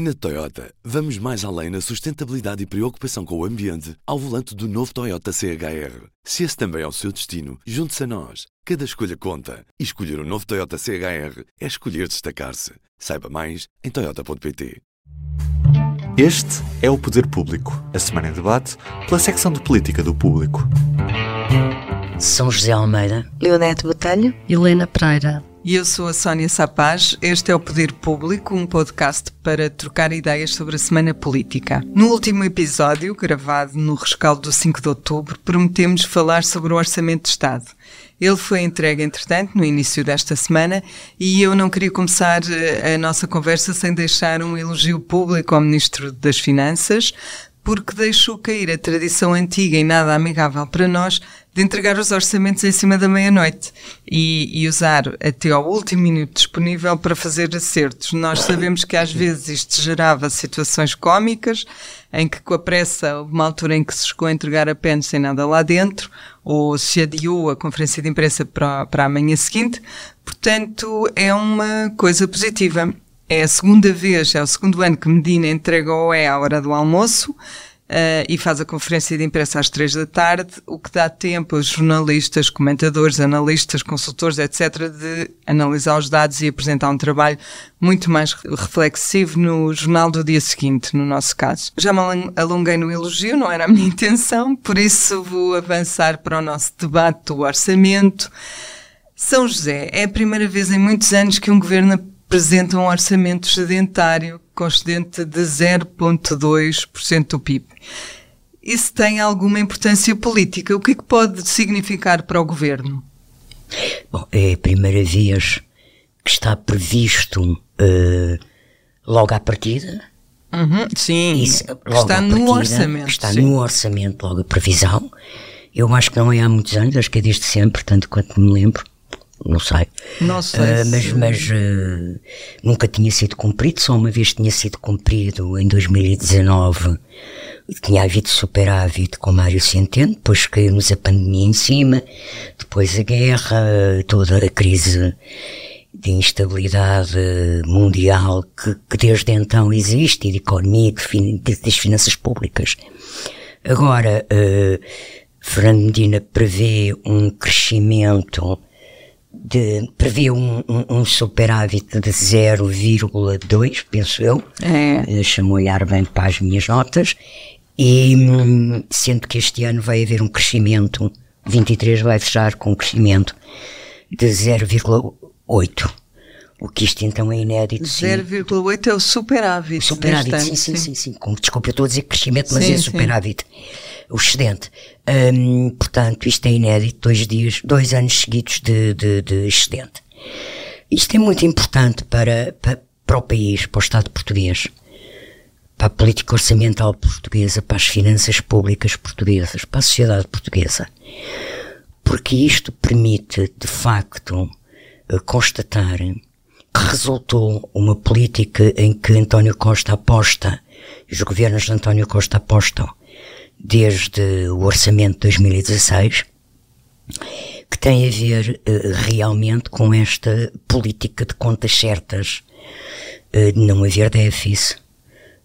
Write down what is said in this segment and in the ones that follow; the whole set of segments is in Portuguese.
Na Toyota, vamos mais além na sustentabilidade e preocupação com o ambiente ao volante do novo Toyota CHR. Se esse também é o seu destino, junte-se a nós. Cada escolha conta. E escolher o um novo Toyota CHR é escolher destacar-se. Saiba mais em Toyota.pt. Este é o Poder Público, a semana em debate pela secção de política do público. São José Almeida, Leonete Botelho, Helena Pereira. E eu sou a Sónia Sapaz. Este é o Poder Público, um podcast para trocar ideias sobre a semana política. No último episódio, gravado no rescaldo do 5 de outubro, prometemos falar sobre o Orçamento de Estado. Ele foi entregue, entretanto, no início desta semana e eu não queria começar eh, a nossa conversa sem deixar um elogio público ao Ministro das Finanças, porque deixou cair a tradição antiga e nada amigável para nós de entregar os orçamentos em cima da meia-noite e, e, usar até ao último minuto disponível para fazer acertos. Nós sabemos que às vezes isto gerava situações cómicas, em que com a pressa uma altura em que se chegou a entregar apenas sem nada lá dentro, ou se adiou a conferência de imprensa para, para a manhã seguinte. Portanto, é uma coisa positiva. É a segunda vez, é o segundo ano que Medina entrega ao E à hora do almoço. Uh, e faz a conferência de imprensa às três da tarde, o que dá tempo aos jornalistas, comentadores, analistas, consultores, etc., de analisar os dados e apresentar um trabalho muito mais reflexivo no jornal do dia seguinte, no nosso caso. Já me alonguei no elogio, não era a minha intenção, por isso vou avançar para o nosso debate do orçamento. São José é a primeira vez em muitos anos que um governo apresenta um orçamento sedentário com excedente de 0,2% do PIB. Isso tem alguma importância política? O que é que pode significar para o governo? Bom, é a primeira vez que está previsto uh, logo à partida. Uhum, sim, Isso, está partida, no orçamento. Está sim. no orçamento, logo a previsão. Eu acho que não é há muitos anos, acho que é desde sempre, tanto quanto me lembro não sei. Não sei. Uh, mas mas uh, nunca tinha sido cumprido, só uma vez tinha sido cumprido em 2019. Tinha havido superávit com Mário Centeno, depois caiu-nos a pandemia em cima, depois a guerra, toda a crise de instabilidade mundial que, que desde então existe, e de economia, de, de, das finanças públicas. Agora, uh, Fernando Medina prevê um crescimento de, previa um, um, um superávit de 0,2, penso eu. É. Chamou olhar bem para as minhas notas. E hum, sendo que este ano vai haver um crescimento, 23 vai fechar com um crescimento de 0,8. O que isto então é inédito. 0,8 é o superávit. Superávit, sim, sim, sim, sim. Desculpa, eu estou a dizer crescimento, mas é superávit. O excedente. Um, portanto, isto é inédito, dois dias, dois anos seguidos de, de, de excedente. Isto é muito importante para, para, para o país, para o Estado português, para a política orçamental portuguesa, para as finanças públicas portuguesas, para a sociedade portuguesa. Porque isto permite, de facto, eh, constatar resultou uma política em que António Costa aposta, e os governos de António Costa apostam desde o orçamento de 2016, que tem a ver uh, realmente com esta política de contas certas, uh, de não haver déficit,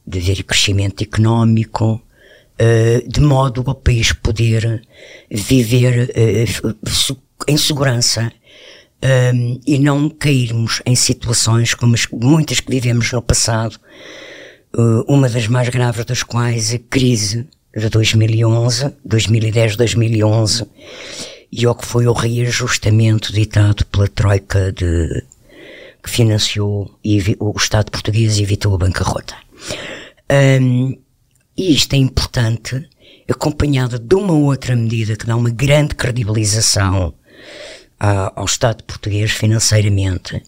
de haver crescimento económico, uh, de modo ao país poder viver em segurança um, e não cairmos em situações como as, muitas que vivemos no passado, uma das mais graves das quais a crise de 2011, 2010, 2011, e o que foi o reajustamento ditado pela Troika de, que financiou e o Estado português evitou a bancarrota. Um, e isto é importante, acompanhada de uma outra medida que dá uma grande credibilização ao Estado português financeiramente,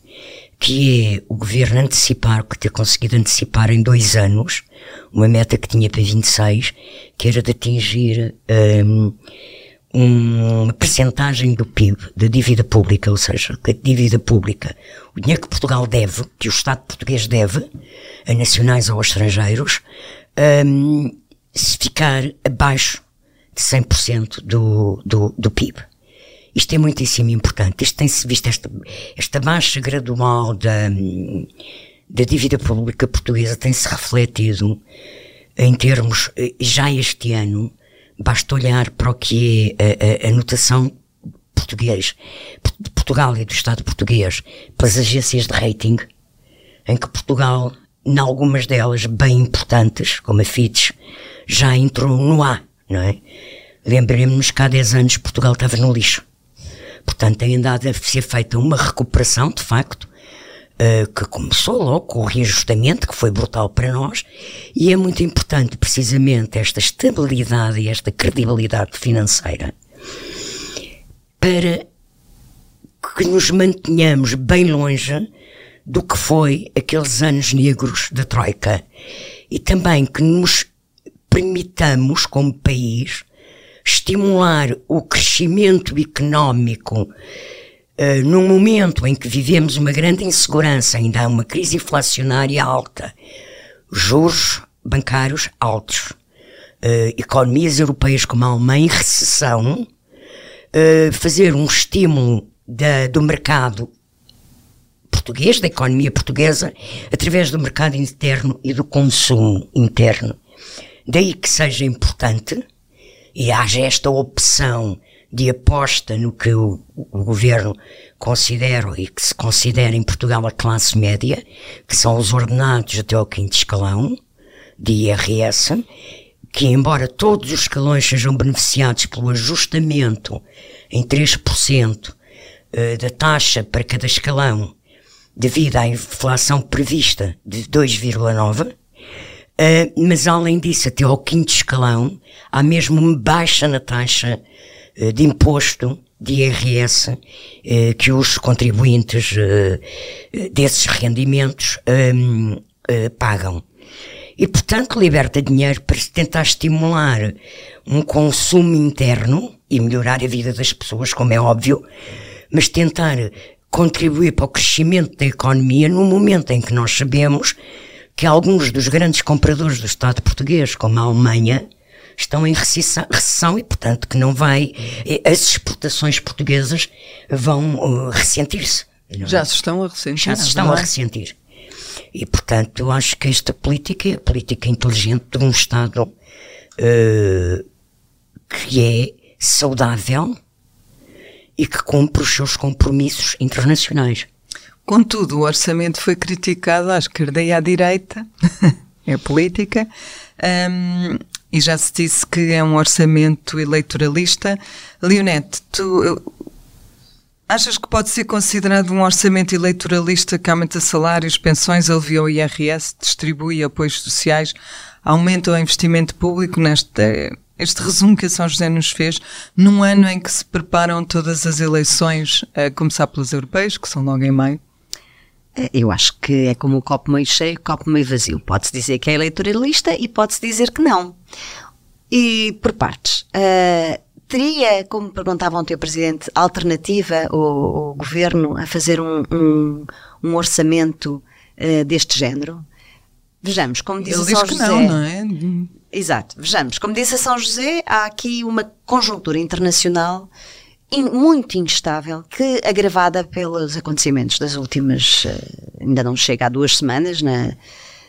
que é o governo antecipar, que ter conseguido antecipar em dois anos, uma meta que tinha para 26, que era de atingir um, uma percentagem do PIB, da dívida pública, ou seja, a dívida pública, o dinheiro que Portugal deve, que o Estado português deve, a nacionais ou a estrangeiros, um, se ficar abaixo de 100% do, do, do PIB. Isto é muitíssimo importante. Isto tem-se visto, esta, esta baixa gradual da, da dívida pública portuguesa tem-se refletido em termos, eh, já este ano, basta olhar para o que é a, a, a notação português, de Portugal e do Estado português, pelas agências de rating, em que Portugal, em algumas delas bem importantes, como a Fitch, já entrou no A, não é? Lembremos-nos que há 10 anos Portugal estava no lixo. Portanto, tem andado a ser feita uma recuperação, de facto, uh, que começou logo com o reajustamento, que foi brutal para nós, e é muito importante, precisamente, esta estabilidade e esta credibilidade financeira para que nos mantenhamos bem longe do que foi aqueles anos negros da Troika. E também que nos permitamos, como país, estimular o crescimento económico uh, num momento em que vivemos uma grande insegurança, ainda há uma crise inflacionária alta, juros bancários altos, uh, economias europeias como a Alemanha em recessão, uh, fazer um estímulo da, do mercado português, da economia portuguesa, através do mercado interno e do consumo interno. Daí que seja importante e haja esta opção de aposta no que o, o, governo considera e que se considera em Portugal a classe média, que são os ordenados até ao quinto escalão de IRS, que embora todos os escalões sejam beneficiados pelo ajustamento em 3% eh, da taxa para cada escalão devido à inflação prevista de 2,9%, uh, mas além disso, até ao quinto escalão, há mesmo uma baixa na taxa uh, de imposto de IRS uh, que os contribuintes desses rendimentos um, pagam. E, portanto, liberta dinheiro para se tentar estimular um consumo interno e melhorar a vida das pessoas, como é óbvio, mas tentar contribuir para o crescimento da economia no momento em que nós sabemos que alguns dos grandes compradores do Estado português, como a Alemanha, estão em recessão e, portanto, que não vai. As exportações portuguesas vão uh, ressentir-se. Já se estão a ressentir. Já se estão a ressentir. E, portanto, eu acho que esta política é a política inteligente de um Estado uh, que é saudável e que cumpre os seus compromissos internacionais. Contudo, o orçamento foi criticado à esquerda e à direita, é política, um, e já se disse que é um orçamento eleitoralista. Leonete, tu achas que pode ser considerado um orçamento eleitoralista que aumenta salários, pensões, alivia o IRS, distribui apoios sociais, aumenta o investimento público nesta este resumo que a São José nos fez, num ano em que se preparam todas as eleições, a começar pelas europeias, que são logo em maio? É, eu acho que é como o copo meio cheio, o copo meio vazio. Pode-se dizer que é eleitoralista e pode-se dizer que não. E por partes. Uh, teria, como perguntava ontem o Presidente, alternativa o, o Governo a fazer um, um, um orçamento uh, deste género? Vejamos, como diz Ele São diz José. Não, não é? Exato, vejamos. Como disse a São José, há aqui uma conjuntura internacional in, muito instável, que agravada pelos acontecimentos das últimas, uh, ainda não chega há duas semanas, na,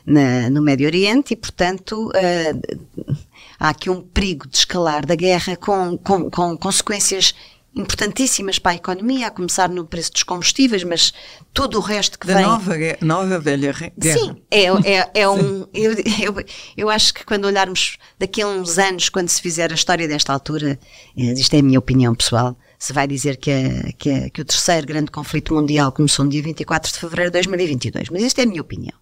na, no Médio Oriente, e portanto uh, há aqui um perigo de escalar da guerra com, com, com consequências importantíssimas para a economia, a começar no preço dos combustíveis, mas tudo o resto que da vem... nova, nova velha guerra. Sim, é, é, é um... Eu, eu, eu, acho que quando olharmos daqui a uns anos, quando se fizer a história desta altura, eh, isto é a minha opinião pessoal, se vai dizer que, a, que, a, que o terceiro grande conflito mundial começou no dia 24 de fevereiro de 2022, mas isto é a minha opinião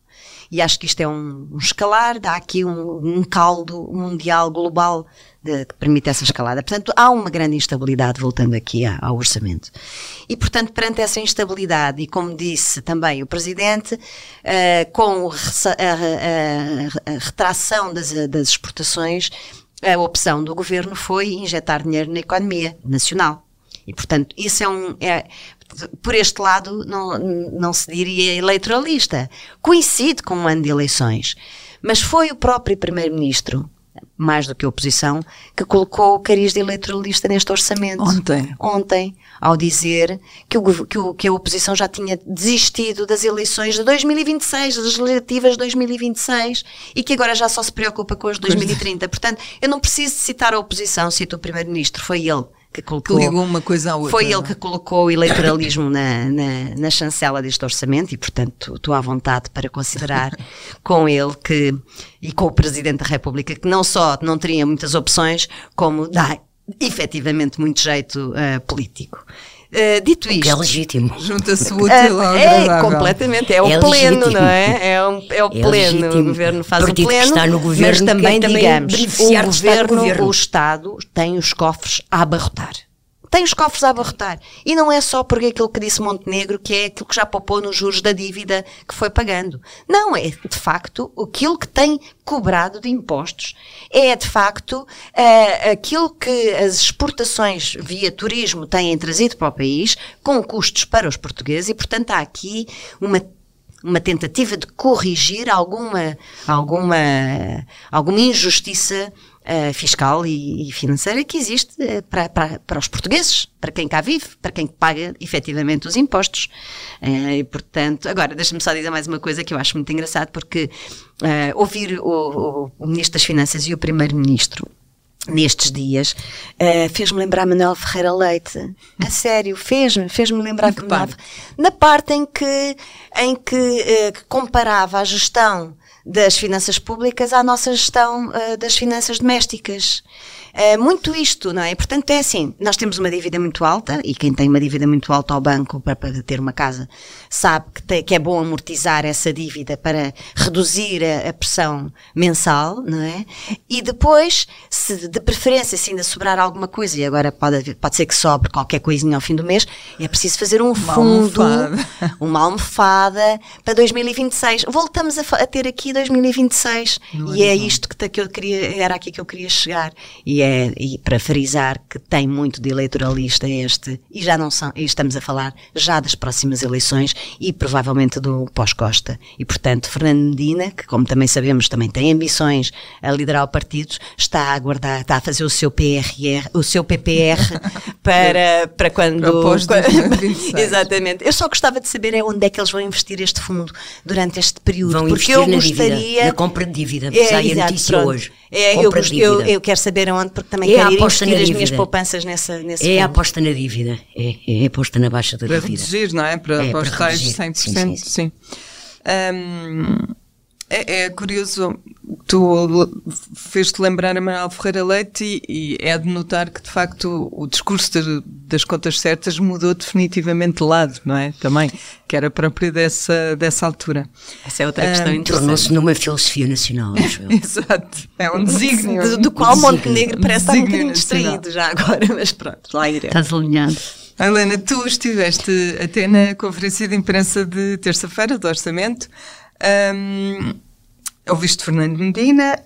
e acho que isto é um, um escalar, dá aqui um, um caldo mundial, global, de, que permite essa escalada. Portanto, há uma grande instabilidade, voltando aqui ao, orçamento. E, portanto, perante essa instabilidade, e como disse também o Presidente, uh, com a, a retração das, das exportações, a opção do Governo foi injetar dinheiro na economia nacional. E, portanto, isso é um. É, por este lado, não, não se diria eleitoralista. Coincide com um ano de eleições. Mas foi o próprio Primeiro-Ministro mais do que a oposição, que colocou o cariz de eleitoralista neste orçamento. Ontem. Ontem, ao dizer que, o, que, o, que a oposição já tinha desistido das eleições de 2026, das legislativas de 2026, e que agora já só se preocupa com as de 2030. Portanto, eu não preciso citar a oposição, cito o Primeiro-Ministro, foi ele que colocou. Que ligou uma coisa à outra. Foi ele que colocou o eleitoralismo na, na, na chancela deste orçamento e, portanto, estou à vontade para considerar com ele que, e com o Presidente da República, que não só não teria muitas opções, como dá efetivamente muito jeito uh, político. Uh, dito Que isto. é legítimo. Junta-se o útil É, ao é, agradável. completamente, é o É pleno, legítimo. não é? É, um, é o É pleno, legítimo. o governo faz O o partido que pleno, está no governo mas também, quer também digamos, o governo. o Estado tem os cofres a abarrotar. Tem os cofres a abarrotar. E não é só porque aquilo que disse Montenegro, que é aquilo que já poupou nos juros da dívida que foi pagando. Não, é de facto aquilo que tem cobrado de impostos. É de facto eh, aquilo que as exportações via turismo têm trazido para o país, com custos para os portugueses, e portanto há aqui uma uma tentativa de corrigir alguma, alguma, alguma injustiça eh, fiscal e, e financeira que existe eh, para, para, para os portugueses, para quem cá vive, para quem paga efetivamente os impostos. Eh, e, portanto, agora, deixa-me só dizer mais uma coisa que eu acho muito engraçado, porque ouvir o, o, o Ministro das Finanças e o Primeiro-Ministro nestes dias, eh, fez-me lembrar Manuel Ferreira Leite. A sério, fez-me, fez-me lembrar que parte? na parte em que, em que, eh, que comparava a gestão das finanças públicas à nossa gestão eh, das finanças domésticas. Eh, muito isto, não é? Portanto, é assim, nós temos uma dívida muito alta, e quem tem uma dívida muito alta ao banco para, para ter uma casa, sabe que, tem- que é bom amortizar essa dívida para reduzir a, a pressão mensal, não é? E depois, se de preferência, se ainda sobrar alguma coisa, e agora pode, haver- pode ser que sobre qualquer coisinha ao fim do mês, é preciso fazer um fundo, almofada. uma almofada para 2026. Voltamos a, a ter aqui 2026 No e é horizonte. isto que, ta- que eu queria, era aqui que eu queria chegar. E é e para frisar que tem muito de eleitoralista este, e já não são, e estamos a falar já das próximas eleições e provavelmente do pós-Costa. E portanto, Fernando Medina, que como também sabemos, também tem ambições a liderar o partido, está a aguardar, está a fazer o seu PRR, o seu PPR para, para quando. Para pós quando- 2026. Exatamente. Eu só gostava de saber é onde é que eles vão investir este fundo durante este período. Vão porque eu na gostaria. na compra de dívida. sai a exato, notícia pronto. hoje. É, eu, compra gost- de eu, dívida. eu quero saber aonde, porque também É a quero ir investir na as minhas dívida. poupanças nessa, nesse É a fundo. aposta na dívida. É, é a aposta na baixa da Para dívida. reduzir, não é? Para, É, para os para tais reduzir. 100%. Sim, Sim. sim, Hum, é, é curioso, tu fez-te lembrar a Manuel Ferreira Leite e, e é de notar que, de facto, o discurso de- das contas certas mudou definitivamente de lado, não é? Também, que era próprio dessa, dessa altura. Essa é outra questão interessante. Tornou-se numa filosofia nacional, acho eu. Exato, é um desígnio. Do, do qual Montenegro parece estar um bocadinho distraído já agora, mas pronto, lá iremos. Estás alinhado. Helena, tu estiveste até na conferência de imprensa de terça-feira do Orçamento. Hum, ouviste Fernando Medina.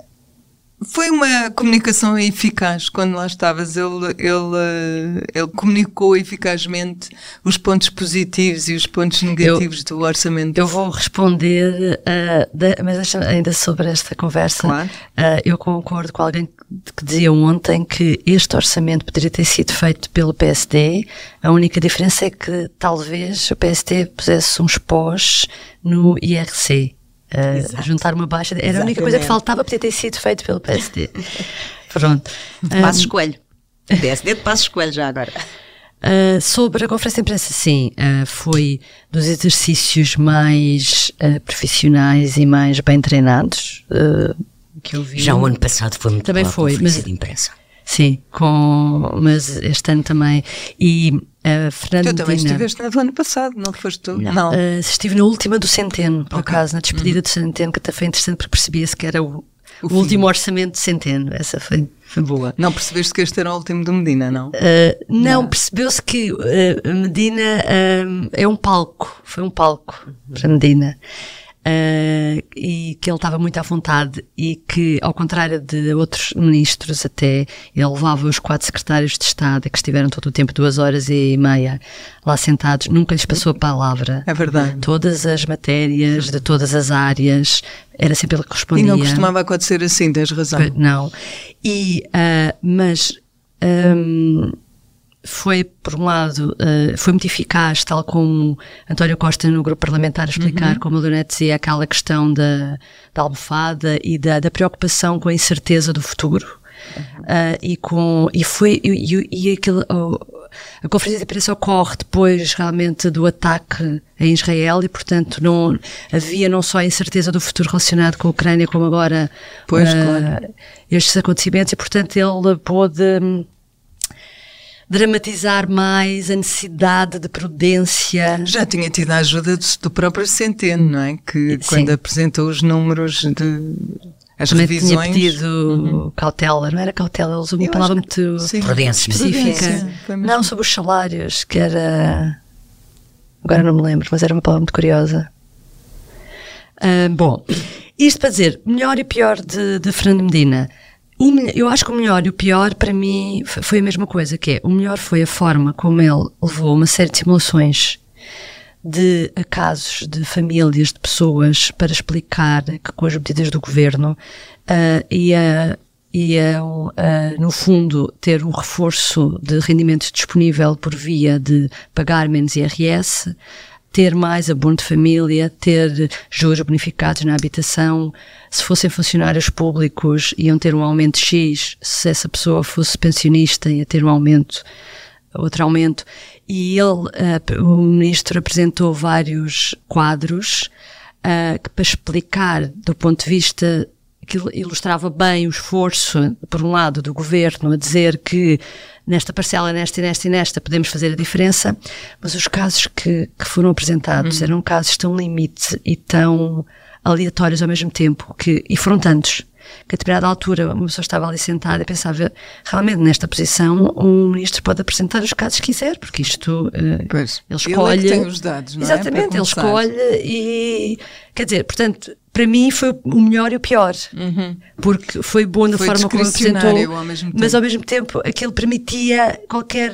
Foi uma comunicação eficaz quando lá estavas. Ele, ele, eh, ele comunicou eficazmente os pontos positivos e os pontos negativos do orçamento. Eu vou responder, ah, da- mas deixa ainda sobre esta conversa. Claro. Ah, eu concordo com alguém que, que dizia ontem que este orçamento poderia ter sido feito pelo PSD. A única diferença é que talvez o PSD pusesse uns pós no IRC. Ah, juntar uma baixa. Era a única coisa que Exatamente. faltava para ter sido feito pelo PSD. Pronto. Ah, Passos Coelho. PSD de Passos Coelho já agora. Uh, sobre a conferência de imprensa, sim, uh, foi dos exercícios mais uh, profissionais e mais bem treinados uh, que eu vi. Já o ano passado foi muito Também boa a foi, conferência mas- de imprensa. Sim, com, mas este ano também. E uh, Fernando Tu também estiveste no ano passado, não foste tu? Não. uh, estive na última do Centeno, por Ok. acaso, na despedida do Centeno, que até foi interessante porque percebia-se que era o, o fim. último orçamento de Centeno. Essa foi, foi boa. Não percebeste que este era o último do Medina, não? Uh, não, percebeu-se que uh, Medina é um palco, foi um palco para Medina. Uh, e que ele estava muito à vontade e que, ao contrário de outros ministros até, ele levava os quatro secretários de Estado que estiveram todo o tempo, duas horas e meia lá sentados, nunca lhes passou a palavra. É verdade. Todas as matérias, de todas as áreas, era sempre ele que respondia. E não costumava acontecer assim, tens razão. Não. E, uh, mas... Um, foi, por um lado, uh, foi muito eficaz, tal como António Costa no grupo parlamentar explicar, uhum. como a Leonete dizia, aquela questão da, da almofada e da, da preocupação com a incerteza do futuro. Uhum. Uh, e com e foi e, e aquele, oh, a conferência de imprensa ocorre depois realmente do ataque em Israel e portanto não havia não só a incerteza do futuro relacionado com a Ucrânia como agora pois, uh, claro. estes acontecimentos e portanto ele pôde dramatizar mais a necessidade de prudência. Já tinha tido a ajuda do, próprio Centeno, não é? Que Sim. quando apresentou os números de as Também revisões. tinha pedido uhum. cautela, não era cautela, eles uma palavra muito sim. prudência específica. Não, sobre os salários, que era. Agora não me lembro, mas era uma palavra muito curiosa. Uh, bom, isto para dizer, melhor e pior de, de Fernando Medina. Eu acho que o melhor e o pior para mim foi a mesma coisa, que é o melhor foi a forma como ele levou uma série de simulações de casos de famílias, de pessoas, para explicar que com as medidas do governo uh, ia, ia uh, no fundo, ter um reforço de rendimentos disponível por via de pagar menos IRS, ter mais abono de família, ter juros bonificados na habitação. Se fossem funcionários públicos, iam ter um aumento X. Se essa pessoa fosse pensionista, ia ter um aumento, outro aumento. E ele, uh, o ministro, apresentou vários quadros uh, para explicar, do ponto de vista que ilustrava bem o esforço, por um lado, do governo a dizer que nesta parcela, nesta e nesta e nesta, podemos fazer a diferença, mas os casos que, que foram apresentados uhum. eram casos tão limite e tão aleatórios ao mesmo tempo, que, e foram tantos, que a determinada altura uma pessoa estava ali sentada e pensava, realmente nesta posição um ministro pode apresentar os casos que quiser, porque isto uh, pois, ele escolhe. Ele é tem os dados, não é? Exatamente, é? ele escolhe e quer dizer, portanto, para mim foi o melhor e o pior, uhum. porque foi bom da forma como apresentou, ao mas ao mesmo tempo aquilo permitia qualquer,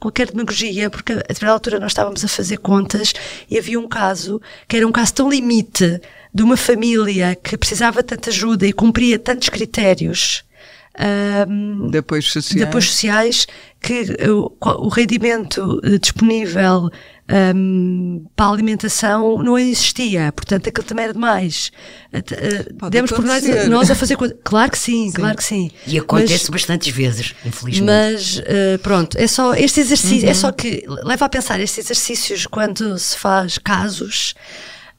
qualquer demagogia, porque a determinada altura nós estávamos a fazer contas e havia um caso que era um caso tão limite de uma família que precisava de tanta ajuda e cumpria tantos critérios. Um, de apoios sociais. De apoios sociais que o, o rendimento eh, disponível um, para a alimentação não existia, portanto aquilo também era demais. Pode Demos por nós, nós a fazer coisas. Claro que sim, sim, claro que sim. E acontece mas, bastantes vezes, infelizmente. Mas uh, pronto, é só este exercício, é uhum. é só que leva a pensar estes exercícios quando se faz casos.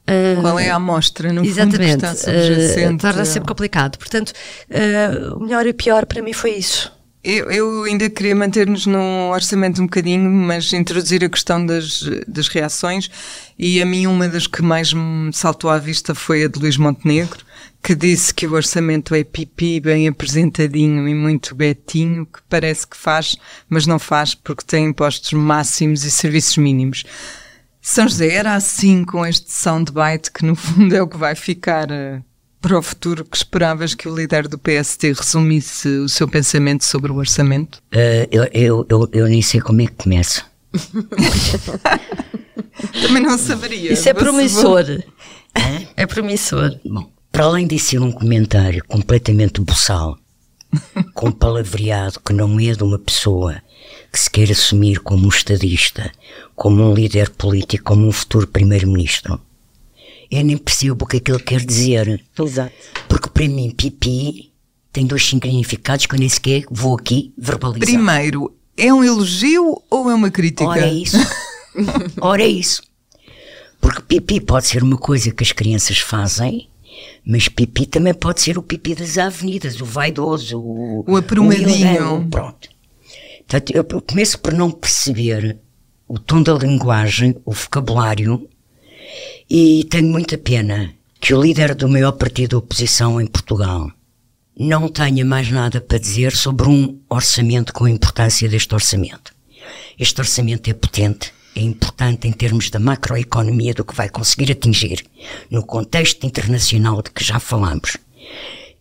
Uh, Qual é a amostra, no exatamente, fundo, que está uh, torna sempre complicado. Portanto, uh, o melhor e o pior para mim foi isso. Eu, eu ainda queria manter-nos no orçamento um bocadinho, mas introduzir a questão das, das reações. E a mim, uma das que mais me saltou à vista foi a de Luís Montenegro, que disse que o orçamento é pipi, bem apresentadinho e muito betinho, que parece que faz, mas não faz porque tem impostos máximos e serviços mínimos. São José era assim com este soundbite que no fundo é o que vai ficar uh, para o futuro que esperavas que o líder do PST resumisse o seu pensamento sobre o orçamento? Uh, eu, eu, eu, eu, nem sei como é que começa. Também não saberia. Isso é promissor. É promissor. Bom, para além de ser um comentário completamente buçal, com palavreado que não é de uma pessoa que se queira assumir como um estadista, como um líder político, como um futuro primeiro-ministro, eu nem percebo o que é que ele quer dizer. Exato. Porque para mim, pipi tem dois significados que eu nem sequer vou aqui verbalizar. Primeiro, é um elogio ou é uma crítica? Ora é isso. Ora é isso. Porque pipi pode ser uma coisa que as crianças fazem, mas pipi também pode ser o pipi das avenidas, o vaidoso, o, o aprumadinho. O pronto. Portanto, eu começo por não perceber o tom da linguagem, o vocabulário, e tenho muita pena que o líder do maior partido da oposição em Portugal não tenha mais nada para dizer sobre um orçamento com a importância deste orçamento. Este orçamento é potente, é importante em termos da macroeconomia do que vai conseguir atingir no contexto internacional de que já falamos.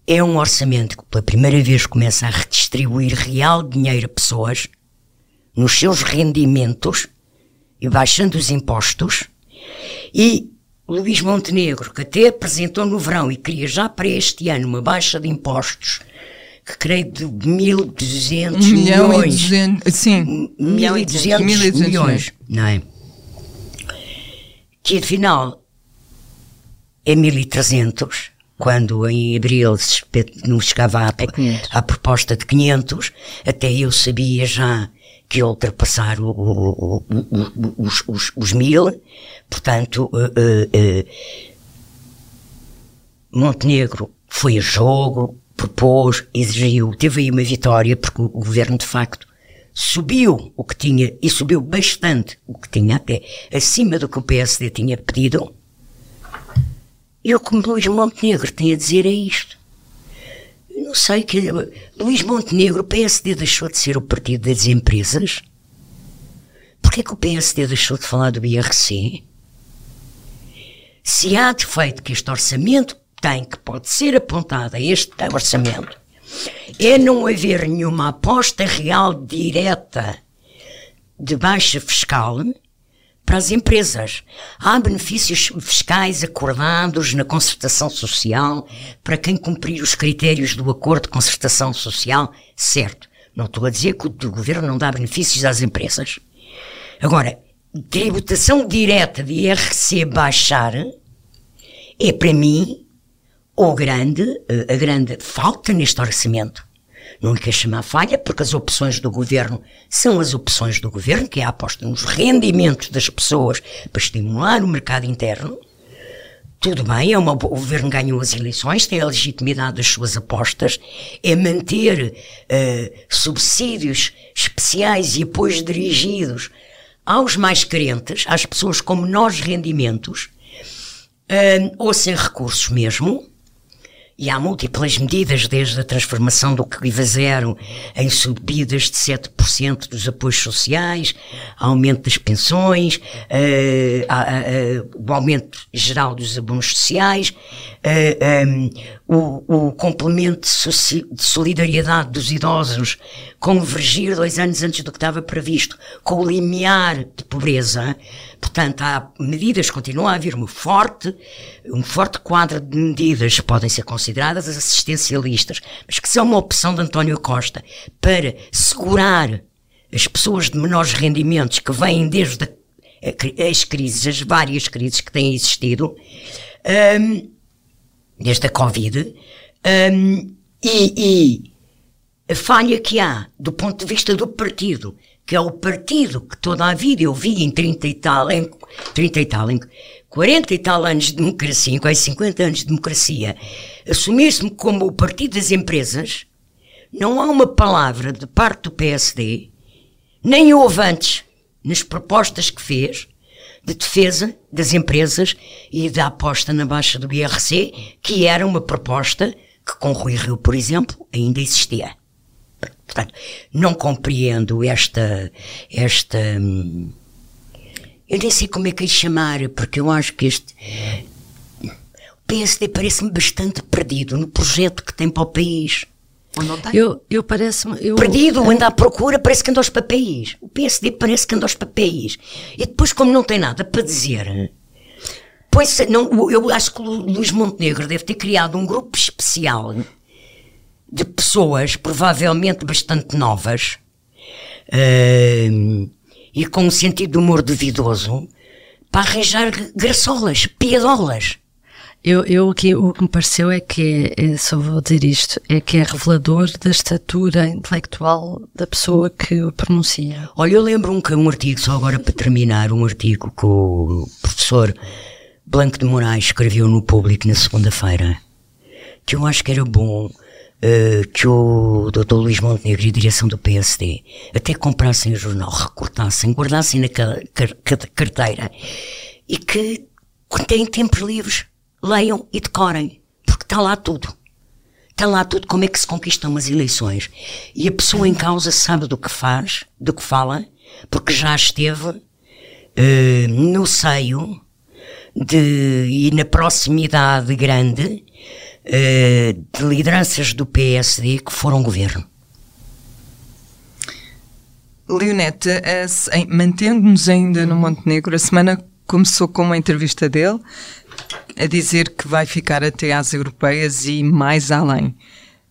É um orçamento que pela primeira vez começa a redistribuir real dinheiro a pessoas nos seus rendimentos e baixando os impostos e Luís Montenegro, que até apresentou no verão e queria já para este ano uma baixa de impostos que creio de 1.200 Um milhão e milhões. duzentos. Sim. 1.200 1.200 milhões, não é? Que afinal é 1.300, quando em abril não chegava à, É 500. à proposta de 500, até eu sabia já que ia ultrapassar o- o- o- os, os, os mil, portanto, eh, eh, Montenegro foi a jogo, propôs, exigiu, teve aí uma vitória, porque o governo de facto subiu o que tinha, e subiu bastante o que tinha, até acima do que o PSD tinha pedido. E o que Luís Montenegro tem a dizer é isto. Eu não sei que Luís Montenegro, o PSD deixou de ser o partido das empresas? Porquê que o PSD deixou de falar do IRC? Se há defeito que este orçamento tem, que pode ser apontado a este orçamento, é não haver nenhuma aposta real direta de baixa fiscal para as empresas. Há benefícios fiscais acordados na concertação social para quem cumprir os critérios do acordo de concertação social, certo. Não estou a dizer que o governo não dá benefícios às empresas. Agora, tributação direta de IRC baixar é para mim o grande, eh, a grande falta neste orçamento. Quero chamar falha, porque as opções do governo são as opções do governo, que é a aposta nos rendimentos das pessoas para estimular o mercado interno. Tudo bem, é uma, o governo ganhou as eleições, tem a legitimidade das suas apostas, é manter eh, subsídios especiais e apoios dirigidos aos mais carentes, às pessoas com menores rendimentos, eh, ou sem recursos mesmo. E há múltiplas medidas, desde a transformação do que IVA zero em subidas de 7% dos apoios sociais, aumento das pensões, a- a- a- o aumento geral dos abonos sociais, eh, em, o, o complemento de, solidariedade dos idosos convergir dois anos antes do que estava previsto, com o limiar de pobreza. Portanto, há medidas, continua a haver uma forte, um forte quadro de medidas que podem ser consideradas assistencialistas, mas que são uma opção de António Costa para segurar as pessoas de menores rendimentos que vêm desde a- a as crises, as várias crises que têm existido, hum, desde a Covid, hum, e, e a falha que há do ponto de vista do partido, que é o partido que toda a vida eu vi em 30 e tal, em 30 e tal, em 40 e tal anos de democracia, em quase 50 anos de democracia, assumir-se-me como o partido das empresas, não há uma palavra de parte do PSD, nem houve antes, nas propostas que fez, de defesa das empresas e da aposta na baixa do IRC, que era uma proposta que com Rui Rio, por exemplo, ainda existia. Portanto, não compreendo esta, esta, hum, eu nem sei como é que é chamar, porque eu acho que este, o PSD parece-me bastante perdido no projeto que tem para o país. Não tem? Eu, eu parece-me. Eu, Perdido, anda à procura, parece que anda aos papéis. O PSD parece que anda aos papéis. E depois, como não tem nada para dizer, pois, não, eu acho que o Luís Montenegro deve ter criado um grupo especial de pessoas, provavelmente bastante novas, hum, e com um sentido de humor duvidoso, para arranjar graçolas, piadolas. Eu, eu aqui, o que me pareceu é que, é, só vou dizer isto, é que é revelador da estatura intelectual da pessoa que o pronuncia. Olha, eu lembro um, que um artigo, só agora para terminar, um artigo que o professor Blanco de Moraes escreveu no Público na segunda-feira, que eu acho que era bom eh, que o Dr. Luís Montenegro e a direção do PSD até comprassem o jornal, recortassem, guardassem na ca- car- car- carteira e que, têm tempos livres, leiam e decorem, porque está lá tudo. Está lá tudo como é que se conquistam umas eleições. E a pessoa em causa sabe do que faz, do que fala, porque já esteve eh, no seio de, e na proximidade grande eh, de lideranças do PSD que foram governo. Leonete, mantendo-nos ainda no Montenegro, a semana começou com uma entrevista dele a dizer que vai ficar até às europeias e mais além.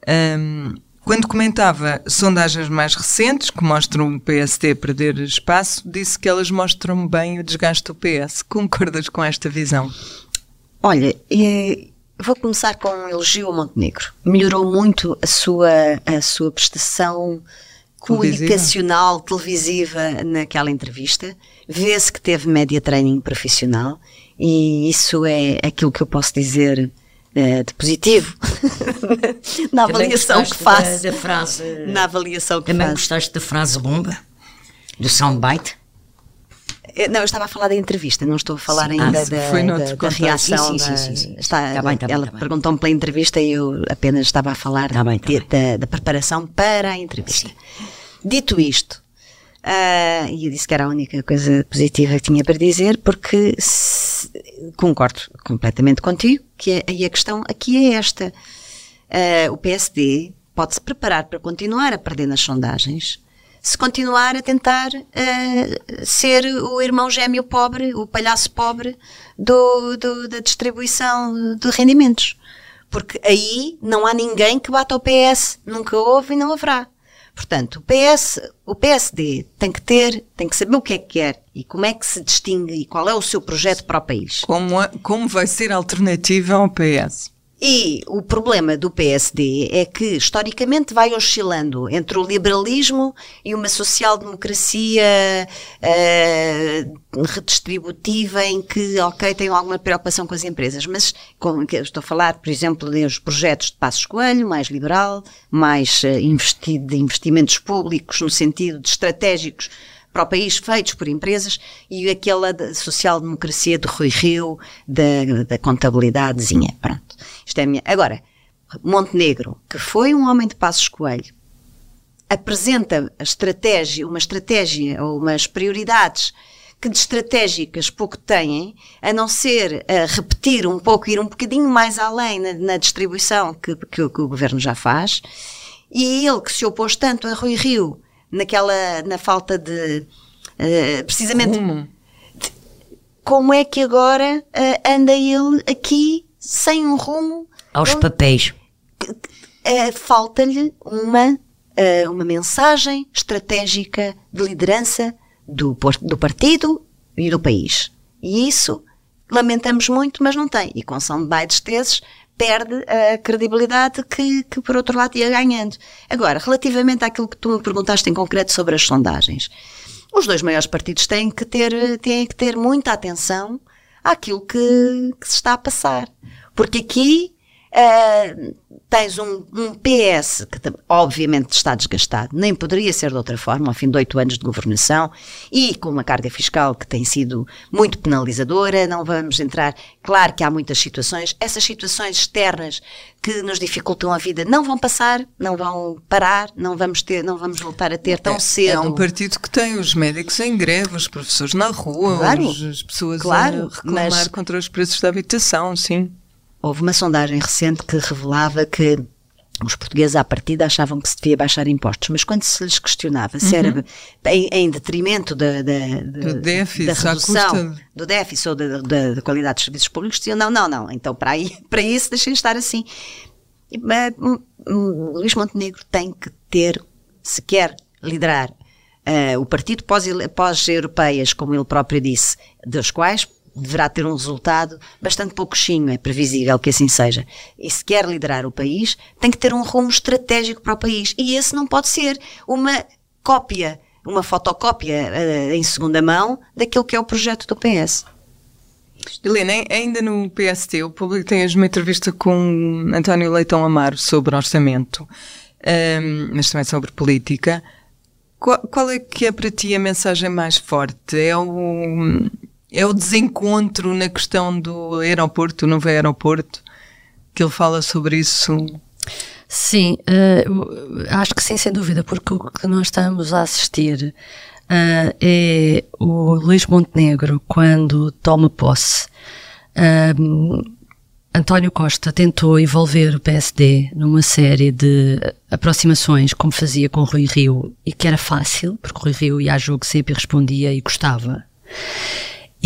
Um, quando comentava sondagens mais recentes que mostram o PSD perder espaço, disse que elas mostram bem o desgaste do PS. Concordas com esta visão? Olha, vou começar com um elogio ao Montenegro. Melhorou muito a sua, a sua prestação comunicacional, televisiva naquela entrevista. Vê-se que teve média training profissional e isso é aquilo que eu posso dizer uh, de positivo na avaliação que faz. Da, da frase, na avaliação que Também faz. gostaste da frase bomba? Do soundbite? Eh, não, eu estava a falar da entrevista, não estou a falar sim. ainda ah, da, foi da, da reação. Sim, sim, sim, Está, tá bem, tá ela tá perguntou-me pela entrevista e eu apenas estava a falar tá bem, tá de, da, da, preparação para a entrevista. Dito isto, Uh, e disse que era a única coisa positiva que tinha para dizer, porque se, concordo completamente contigo, que é, e a questão aqui é esta. Uh, o PSD pode se preparar para continuar a perder nas sondagens, se continuar a tentar uh, ser o irmão gêmeo pobre, o palhaço pobre do, do, da distribuição de rendimentos. Porque aí não há ninguém que bata o PS, nunca houve e não haverá. Portanto, o, PS, o PSD tem que ter, tem que saber o que é que quer e como é que se distingue e qual é o seu projeto para o país. Como, como vai ser a alternativa ao PS? E o problema do PSD é que, historicamente, vai oscilando entre o liberalismo e uma social-democracia uh, redistributiva em que, ok, tem alguma preocupação com as empresas, mas com, estou a falar, por exemplo, dos projetos de Passos Coelho, mais liberal, mais uh, investido de investimentos públicos no sentido de estratégicos para o país feitos por empresas e aquela social-democracia de Rui Rio, da, da contabilidadezinha. Pronto. Isto é minha. Agora, Montenegro, que foi um homem de passos coelho, apresenta estratégia, uma estratégia ou umas prioridades que de estratégicas pouco têm, a não ser a repetir um pouco, ir um bocadinho mais além na, na distribuição que, que, que, o governo já faz, e ele que se opôs tanto a Rui Rio naquela, na falta de, uh, precisamente, como? De, como é que agora uh, anda ele aqui sem um rumo? Aos ele, papéis. Uh, Falta-lhe uma, uma mensagem estratégica de liderança do, do partido e do país. E isso lamentamos muito, mas não tem. E com soundbites desses, perde a credibilidade que, que, por outro lado, ia ganhando. Agora, relativamente àquilo que tu me perguntaste em concreto sobre as sondagens, os dois maiores partidos têm que ter, têm que ter muita atenção àquilo que, que se está a passar. Porque aqui Uh, tens um, um, PS que obviamente está desgastado, nem poderia ser de outra forma, ao fim de oito anos de governação e com uma carga fiscal que tem sido muito penalizadora. Não vamos entrar, claro que há muitas situações, essas situações externas que nos dificultam a vida não vão passar, não vão parar, não vamos ter, não vamos voltar a ter tão é, cedo. É um partido que tem os médicos em greve, os professores na rua, claro, as pessoas claro, a reclamar mas... contra os preços da habitação, sim. Houve uma sondagem recente que revelava que os portugueses à partida achavam que se devia baixar impostos, mas quando se lhes questionava se era uhum. em, em, detrimento da, da, do déficit, da redução do déficit ou da, da, da, qualidade dos serviços públicos, diziam não, não, não, então para, aí, para isso deixem estar assim. Mas, hum, hum, Luís Montenegro tem que ter, se quer liderar uh, o partido pós-europeias, pós como ele próprio disse, dos quais deverá ter um resultado bastante pouquinho, é previsível que assim seja. E se quer liderar o país, tem que ter um rumo estratégico para o país. E esse não pode ser uma cópia, uma fotocópia uh, em segunda mão daquilo que é o projeto do PS. Helena, ainda no PST, o público tem uma entrevista com António Leitão Amaro sobre orçamento, um, ehm, mas também sobre política. Qual, qual, é que é para ti a mensagem mais forte? É o, é o desencontro na questão do aeroporto, o novo aeroporto, que ele fala sobre isso. Sim, uh, acho que sim, sem dúvida, porque o que nós estamos a assistir uh, é o Luís Montenegro, quando toma posse. Um, António Costa tentou envolver o PSD numa série de aproximações, como fazia com Rui Rio, e que era fácil, porque Rui Rio ia a jogo sempre respondia e gostava.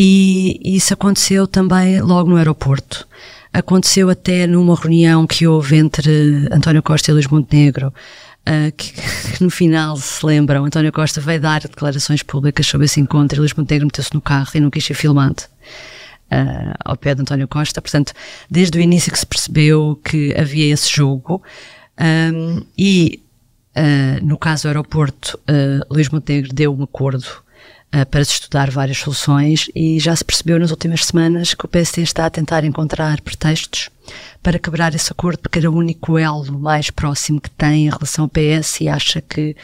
E isso aconteceu também logo no aeroporto. Aconteceu até numa reunião que houve entre António Costa e Luís Montenegro, uh, que, que, no final se lembram, António Costa veio dar declarações públicas sobre esse encontro e Luís Montenegro meteu-se no carro e não quis ser filmado. Uh, ao pé de António Costa, portanto, desde o início que se percebeu que havia esse jogo, um, e uh, no caso do aeroporto, Luís Montenegro deu um acordo para se estudar várias soluções e já se percebeu nas últimas semanas que o PSD está a tentar encontrar pretextos para quebrar esse acordo porque era o único elo mais próximo que tem em relação ao PS e acha que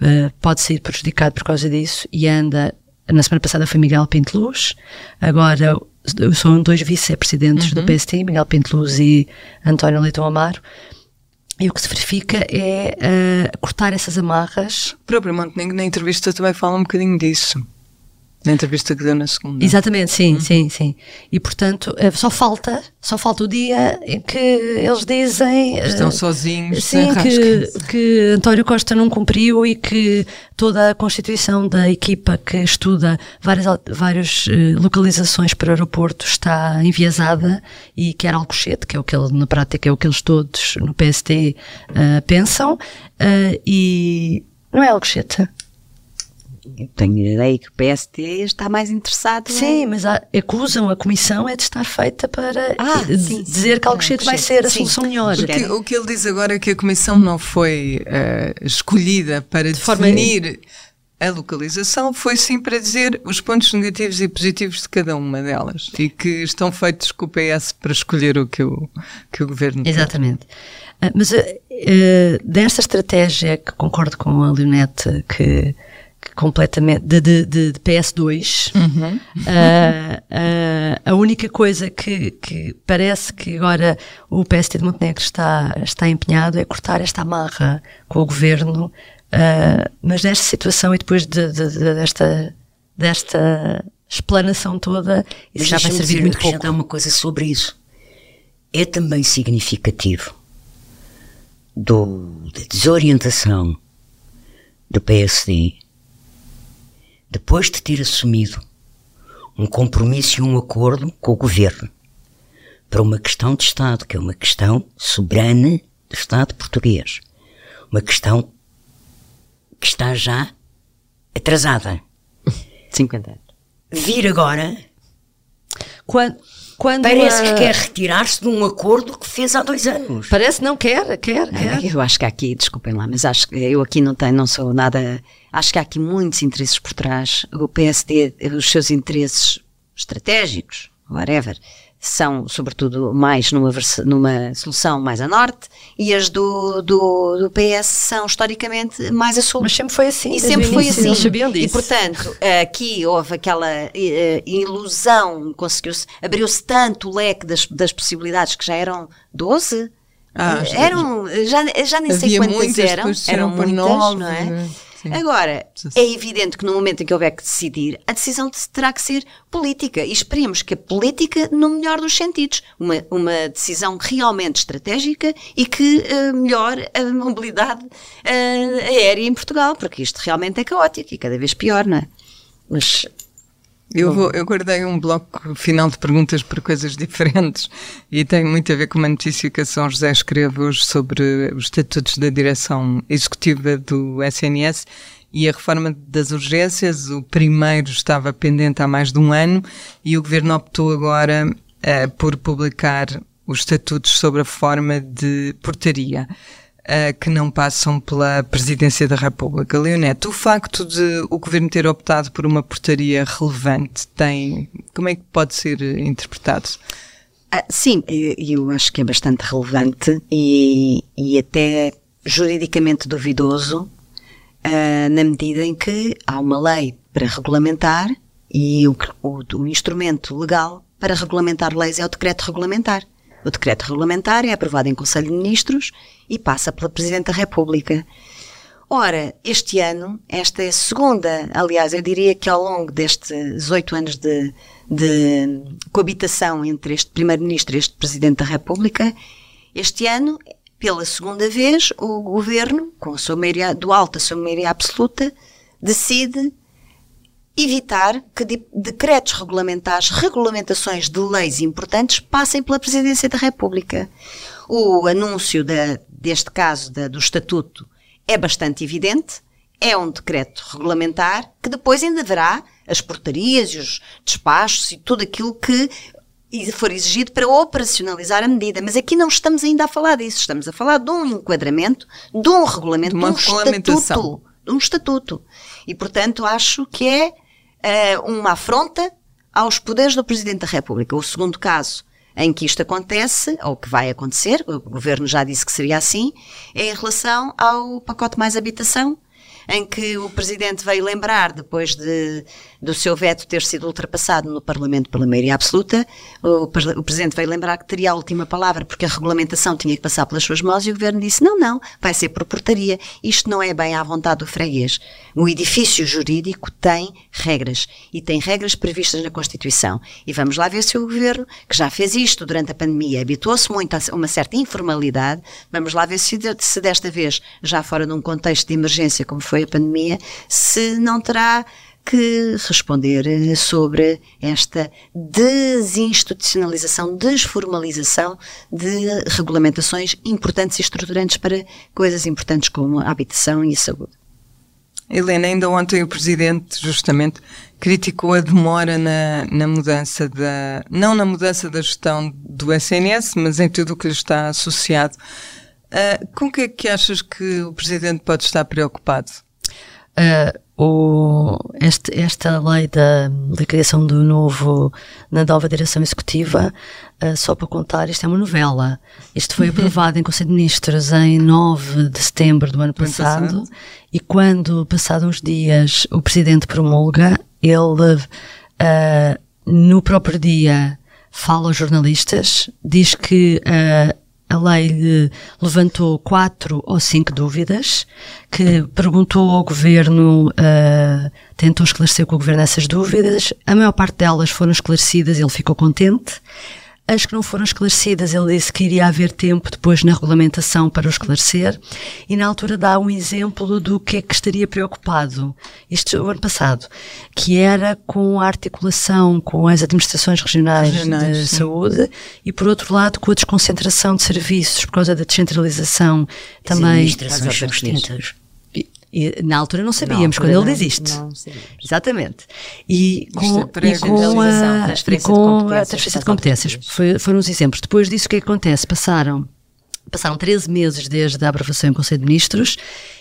uh, pode ser prejudicado por causa disso e anda na semana passada foi Miguel Pinto Luz, agora são dois vice-presidentes uhum. do PSD, Miguel Pinto Luz e António Leitão Amaro, e o que se verifica é uh, cortar essas amarras. O próprio Montenegro, na entrevista, também fala um bocadinho disso. Na entrevista que deu na segunda. Exatamente, sim, uhum. sim, sim. E portanto, eh, só falta, só falta o dia em que eles dizem. Estão uh, sozinhos, sim, que, que António Costa não cumpriu e que toda a constituição da equipa que estuda várias, várias uh, localizações para o aeroporto está enviesada e que era Alcochete, que é o que ele, na prática, é o que eles todos no PST uh, pensam. e não é Alcochete? Tenho a ideia que o PST está mais interessado. Sim, em... mas há, acusam a comissão é de estar feita para ah, sim, dizer sim, que Alcochete vai ser a solução melhor. Porque o que ele diz agora é que a comissão não foi uh, escolhida para de definir forma... a localização, foi sim para dizer os pontos negativos e positivos de cada uma delas e que estão feitos com o PS para escolher o que o, que o governo Exatamente. Uh, mas uh, dessa estratégia que concordo com a Leonete que completamente de, de, de, de PS2. Uhum. Uh, uh, a única coisa que, que, parece que agora o PSD de Montenegro está, está empenhado é cortar esta amarra com o governo, uh, mas nesta situação e depois de, desta, desta explanação toda, isso já vai servir muito pouco. uma coisa sobre isso. É também significativo do, da desorientação do PSD depois de ter assumido um compromisso e um acordo com o governo para uma questão de Estado, que é uma questão soberana do Estado português, uma questão que está já atrasada. 50 anos. Vir agora. Quando, quando Parece a... que quer retirar-se de um acordo que fez há dois anos. Parece não quer, quer, quer. Eu acho que aqui, desculpem lá, mas acho que eu aqui não tenho, não sou nada. Acho que há aqui muitos interesses por trás. O PSD, os seus interesses estratégicos, whatever, são, sobretudo, mais numa, numa solução mais a norte e as do, do, do, PS são historicamente mais a sul. Mas sempre foi assim. E sempre foi assim. Sabiam disso. E, portanto, aqui houve aquela uh, ilusão, conseguiu-se, abriu-se tanto o leque das, das possibilidades que já eram 12. Ah, eram, já, já nem sei quantas eram, eram muitas, não é? Né? Sim. Agora, é evidente que no momento em que houver que decidir, a decisão terá que ser política. E esperemos que a política, no melhor dos sentidos, uma, uma decisão realmente estratégica e que uh, melhore a mobilidade uh, aérea em Portugal, porque isto realmente é caótico e cada vez pior, não é? Mas eu, vou, eu guardei um bloco final de perguntas para coisas diferentes e tem muito a ver com uma notícia que a São José escreve hoje sobre os estatutos da direção executiva do SNS e a reforma das urgências. O primeiro estava pendente há mais de um ano e o governo optou agora uh, por publicar os estatutos sobre a forma de portaria uh, que não passam pela Presidência da República. Leonete, o facto de o Governo ter optado por uma portaria relevante tem, como é que pode ser interpretado? Ah, sim, eu acho que é bastante relevante e, e até juridicamente duvidoso uh, na medida em que há uma lei para regulamentar e o, o, o instrumento legal para regulamentar leis é o decreto regulamentar. O decreto regulamentar é aprovado em Conselho de Ministros e passa pela Presidente da República. Ora, este ano, esta é a segunda, aliás, eu diria que ao longo destes oito anos de, de coabitação entre este Primeiro-Ministro e este Presidente da República, este ano, pela segunda vez, o Governo, com a sua maioria do alto, a sua maioria absoluta, decide evitar que de decretos regulamentares, regulamentações de leis importantes passem pela Presidência da República. O anúncio da, deste caso da, do Estatuto é bastante evidente, é um decreto regulamentar que depois ainda haverá as portarias e os despachos e tudo aquilo que for exigido para operacionalizar a medida. Mas aqui não estamos ainda a falar disso, estamos a falar de um enquadramento, de um regulamento, de, de um estatuto. De um estatuto. E, portanto, acho que é uh, uma afronta aos poderes do Presidente da República. O segundo caso em que isto acontece, ou que vai acontecer, o Governo já disse que seria assim, é em relação ao pacote mais habitação, em que o Presidente veio lembrar, depois de, do seu veto ter sido ultrapassado no Parlamento pela maioria absoluta, o, o, Presidente veio lembrar que teria a última palavra, porque a regulamentação tinha que passar pelas suas mãos, e o Governo disse, não, não, vai ser por portaria, isto não é bem à vontade do freguês. O edifício jurídico tem regras, e tem regras previstas na Constituição. E vamos lá ver se o Governo, que já fez isto durante a pandemia, habituou-se muito a uma certa informalidade, vamos lá ver se, se desta vez, já fora de um contexto de emergência como foi a pandemia, se não terá que responder sobre esta desinstitucionalização, desformalização de regulamentações importantes e estruturantes para coisas importantes como a habitação e a saúde. Helena, ainda ontem o Presidente justamente criticou a demora na, na mudança da, não na mudança da gestão do SNS, mas em tudo o que lhe está associado. Uh, com o que é que achas que o Presidente pode estar preocupado? Uh, o, este, esta lei da, da, criação do novo, na nova direção executiva, uh, só para contar, isto é uma novela. Isto foi aprovado em Conselho de Ministros em 9 de setembro do ano passado, passado. e quando, passados uns dias, o Presidente promulga, ele, uh, no próprio dia, fala aos jornalistas, diz que uh, a lei levantou quatro ou cinco dúvidas, que perguntou ao governo, uh, tentou esclarecer com o governo essas dúvidas. A maior parte delas foram esclarecidas, ele ficou contente. As que não foram esclarecidas, ele disse que iria haver tempo depois na regulamentação para o esclarecer, e na altura dá um exemplo do que é que estaria preocupado, isto o ano passado, que era com a articulação com as administrações regionais, regionais de sim. saúde e, por outro lado, com a desconcentração de serviços por causa da descentralização também. As administrações são distintas. E, na altura não sabíamos, não, quando ele diz isto. Não, Exatamente. E com, e com, a, transferência, com de a transferência de competências. Foi, foram os exemplos. Depois disso, o que acontece? Passaram, passaram 13 meses desde a aprovação em Conselho de Ministros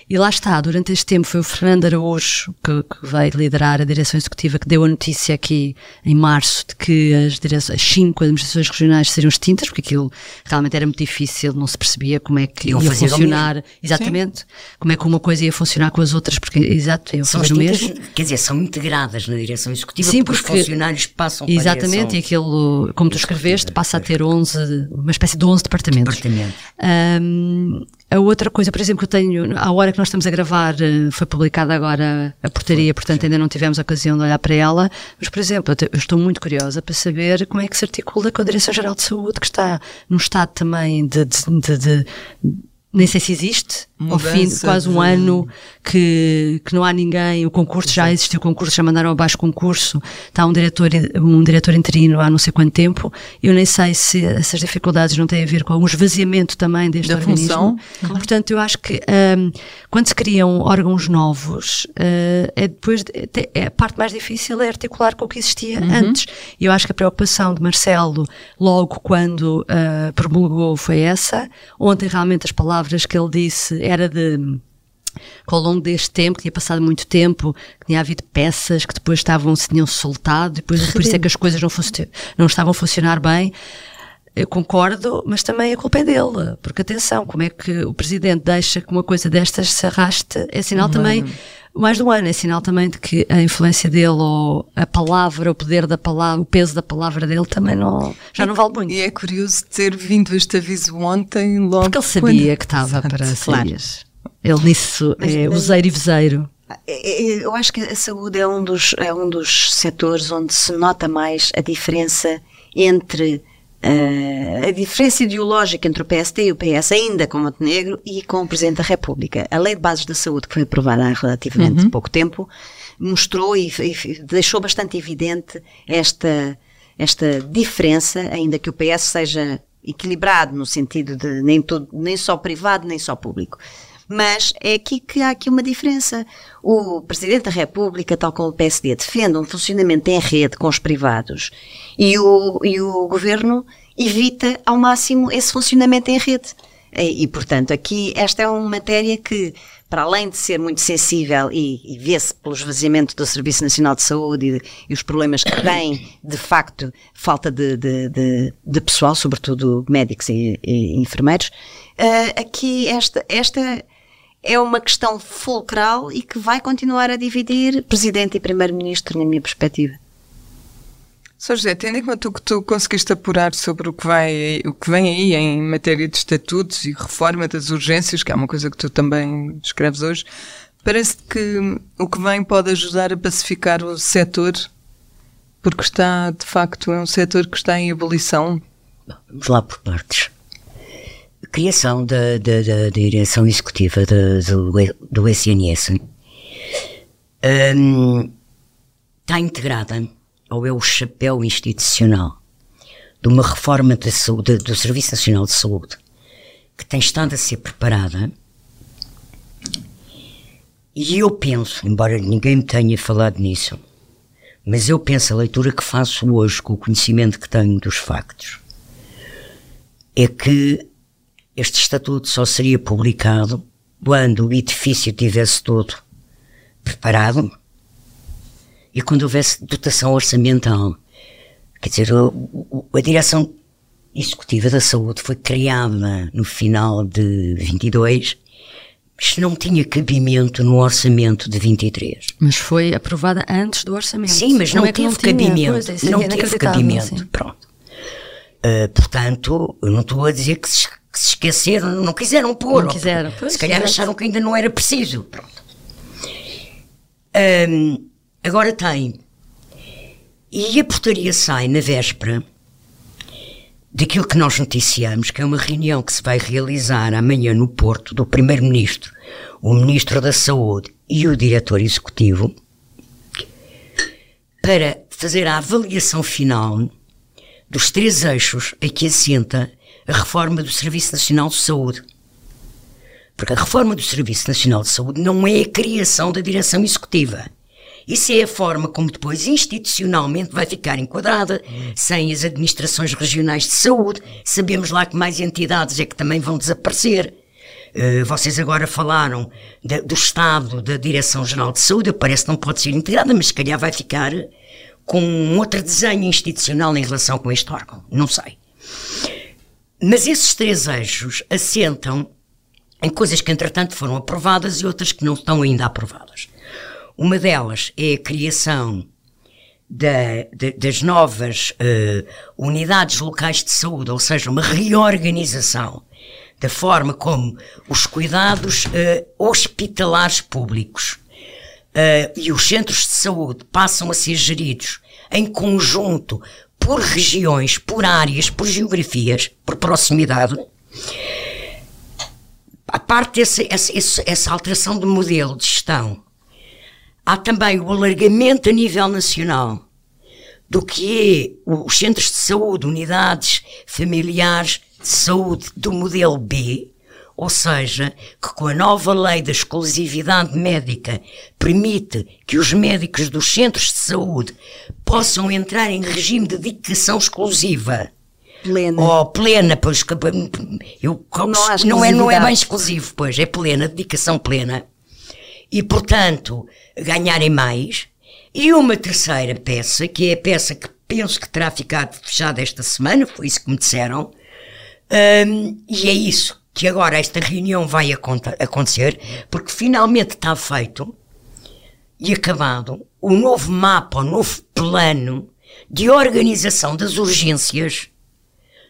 e lá está, durante este tempo foi o Fernando Araújo que, que veio liderar a direção executiva que deu a notícia aqui em março de que as, direções, as cinco administrações regionais seriam extintas, porque aquilo realmente era muito difícil, não se percebia como é que ia funcionar, exatamente, Sim. como é que uma coisa ia funcionar com as outras, porque, exato, iam fazer o mesmo. Quer dizer, são integradas na direção executiva Sim, porque, porque os funcionários passam para Exatamente, e aquilo, como tu escreveste, passa a ter 11, uma espécie de 11 departamentos. Departamento. Um, a outra coisa, por exemplo, que eu tenho, à hora que nós estamos a gravar, eh, foi publicada agora a portaria, portanto ainda não tivemos a ocasião de olhar para ela, mas, por exemplo, eu estou muito curiosa para saber como é que se articula com a Direção-Geral de Saúde, que está num estado também de, de, de, de nem sei se existe, Mudança ao fim de quase um de... ano que, que não há ninguém, o concurso já existiu, o concurso já mandaram abaixo o concurso, está um diretor, um diretor interino há não sei quanto tempo, eu nem sei se essas dificuldades não têm a ver com um esvaziamento também deste da organismo. Função. Portanto, eu acho que um, quando se criam órgãos novos, uh, é depois, de, é, a parte mais difícil é articular com o que existia uhum. antes. E eu acho que a preocupação de Marcelo, logo quando uh, promulgou, foi essa. Ontem realmente as palavras palavras que ele disse era de que ao longo deste tempo, que tinha passado muito tempo, que tinha havido peças que depois estavam, se tinham soltado, depois por isso é que as coisas não, não estavam a funcionar bem. Eu concordo, mas também a culpa é dele, porque atenção, como é que o Presidente deixa que uma coisa destas se arraste, é sinal também mais de um ano. É sinal também de que a influência dele ou a palavra, o poder da palavra, o peso da palavra dele também não, já não vale muito. E é curioso ter vindo este aviso ontem, logo. Porque ele sabia quando... que estava para claro. Ele nisso Mas- é useiro e veseiro. É, é, Eu acho que a saúde é um dos, é um dos setores onde se nota mais a diferença entre eh, a diferença ideológica entre o PSD e o PS, ainda com Montenegro e com o Presidente da República. A Lei de Bases da Saúde, que foi aprovada há relativamente pouco tempo, mostrou e, e deixou bastante evidente esta, esta diferença, ainda que o PS seja equilibrado no sentido de nem, todo, nem só privado, nem só público. Mas é aqui que há aqui uma diferença. O Presidente da República, tal como o PSD, defende um funcionamento em rede com os privados e o, e o Governo evita ao máximo esse funcionamento em rede. E, e, portanto, aqui esta é uma matéria que, para além de ser muito sensível e, e vê-se pelo esvaziamento do Serviço Nacional de Saúde e, e os problemas que tem, de facto, falta de, de, de, de pessoal, sobretudo médicos e, enfermeiros, eh, aqui esta, esta é uma questão fulcral e que vai continuar a dividir Presidente e Primeiro-Ministro, na minha perspectiva. Sr. José, tendo em conta o que tu conseguiste apurar sobre o que, vai, o que vem aí em matéria de estatutos e reforma das urgências, que é uma coisa que tu também descreves hoje, parece que o que vem pode ajudar a pacificar o setor, porque está, de facto, é um setor que está em ebulição. Vamos lá por partes. Criação da, da, da direção executiva do, do SNS hum, está integrada, ou é o chapéu institucional, de uma reforma saúde, do Serviço Nacional de Saúde que tem estado a ser preparada. E eu penso, embora ninguém me tenha falado nisso, mas eu penso a leitura que faço hoje com o conhecimento que tenho dos factos é que este estatuto só seria publicado quando o edifício tivesse todo preparado e quando houvesse dotação orçamental. Quer dizer, a direção executiva da saúde foi criada no final de 22, mas não tinha cabimento no orçamento de 23. Mas foi aprovada antes do orçamento. Sim, mas não Como é teve tinha? cabimento. Isso é não teve cabimento. sim. Pronto. Ah, portanto, eu não estou a dizer que se, que se esqueceram, não quiseram pôr. Não quiseram, pois, se calhar exato. acharam que ainda não era preciso. Pronto. Ahm, agora tem. E a portaria sai na véspera daquilo que nós noticiamos, que é uma reunião que se vai realizar amanhã no Porto do Primeiro-Ministro, o Ministro da Saúde e o Diretor Executivo, para fazer a avaliação final dos três eixos a que assenta a reforma do Serviço Nacional de Saúde. Porque a reforma do Serviço Nacional de Saúde não é a criação da direção executiva. Isso é a forma como depois institucionalmente vai ficar enquadrada, sem as administrações regionais de saúde. Sabemos lá que mais entidades é que também vão desaparecer. Eh, vocês agora falaram do Estado, da Direção-Geral de Saúde, parece que não pode ser integrada, mas se calhar vai ficar com outro desenho institucional em relação com este órgão. Não sei. Mas esses três eixos assentam em coisas que, entretanto, foram aprovadas e outras que não estão ainda aprovadas. Uma delas é a criação da- da- das novas eh, unidades locais de saúde, ou seja, uma reorganização da forma como os cuidados eh, hospitalares públicos eh, e os centros de saúde passam a ser geridos em conjunto por regiões, por áreas, por geografias, por proximidade. A parte dessa essa, essa, alteração de modelo de gestão, há também o alargamento a nível nacional do que é os centros de saúde, unidades familiares de saúde do modelo B, ou seja, que com a nova lei da exclusividade médica permite que os médicos dos centros de saúde possam entrar em regime de dedicação exclusiva. Plena. Ou plena, pois que- eu, Não não, é, não é bem exclusivo, pois é plena, dedicação plena. E portanto, ganharem mais. E uma terceira peça, que é a peça que penso que terá ficado fechada esta semana, foi isso que me disseram, Hum, e é isso que agora esta reunião vai aconte- acontecer, porque finalmente está feito e acabado o novo mapa, o novo plano de organização das urgências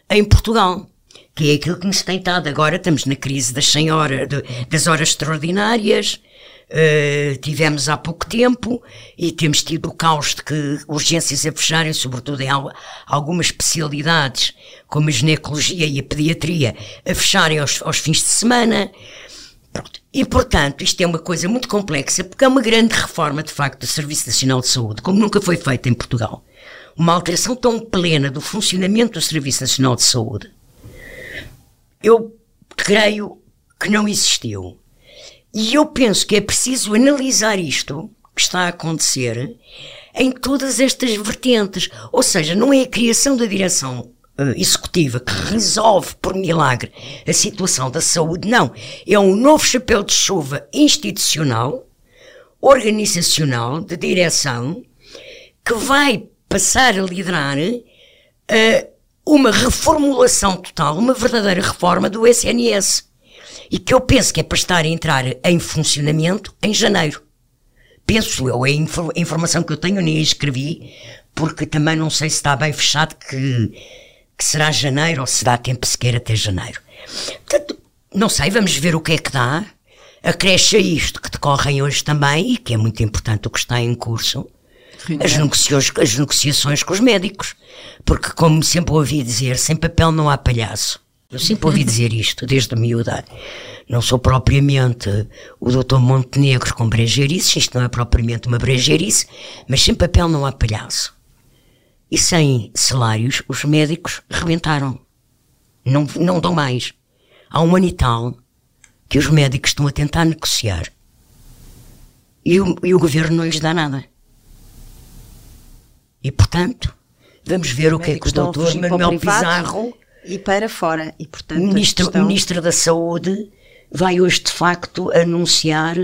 em Portugal. que é aquilo que nos tem dado. Agora estamos na crise das 100 horas, de, das horas extraordinárias, Uh, tivemos há pouco tempo e temos tido o caos de que urgências a fecharem, sobretudo em al algumas especialidades, como a ginecologia e a pediatria, a fecharem aos, aos fins de semana. Pronto. E, portanto, isto é uma coisa muito complexa, porque é uma grande reforma, de facto, do Serviço Nacional de Saúde, como nunca foi feita em Portugal. Uma alteração tão plena do funcionamento do Serviço Nacional de Saúde. Eu creio que não existiu. E eu penso que é preciso analisar isto que está a acontecer em todas estas vertentes. Ou seja, não é a criação da direção uh, executiva que resolve por milagre a situação da saúde, não. É um novo chapéu de chuva institucional, organizacional, de direção, que vai passar a liderar uh, uma reformulação total, uma verdadeira reforma do SNS e que eu penso que é para estar a entrar em funcionamento em janeiro. Penso eu, é a informação que eu tenho, nem a escrevi, porque também não sei se está bem fechado que, que será janeiro ou se dá tempo sequer até janeiro. Portanto, não sei, vamos ver o que é que dá. Acresce a isto que decorrem hoje também, e que é muito importante o que está em curso, as negociações, as negociações com os médicos. Porque, como sempre ouvi dizer, sem papel não há palhaço. Eu sempre ouvi dizer isto, desde miúda. Não sou propriamente o doutor Montenegro com brejeirices, isto não é propriamente uma brejeirice, mas sem papel não há palhaço. E sem salários, os médicos rebentaram. Não, não dão mais. Há um ano e tal que os médicos estão a tentar negociar. E o, e o governo não lhes dá nada. E, portanto, vamos ver o que é que o doutor Manuel Pizarro e para fora. E, portanto, ministro, questão... ministro da Saúde vai hoje, de facto, anunciar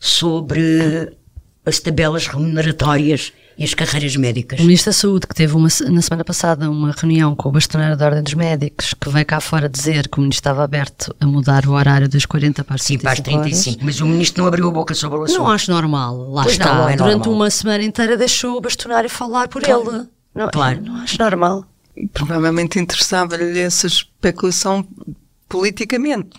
sobre as tabelas remuneratórias e as carreiras médicas. O Ministro da Saúde, que teve uma, na semana passada uma reunião com o bastonário da Ordem dos Médicos, que veio cá fora dizer que o Ministro estava aberto a mudar o horário das 40 para as 35 Sim, para as 35, horas. mas o Ministro não abriu a boca sobre o assunto. Não acho normal, lá pois está. Não, é Durante normal. uma semana inteira deixou o bastonário falar por claro. ele. Não, claro. Não acho normal. Provavelmente interessava-lhe essa especulação politicamente.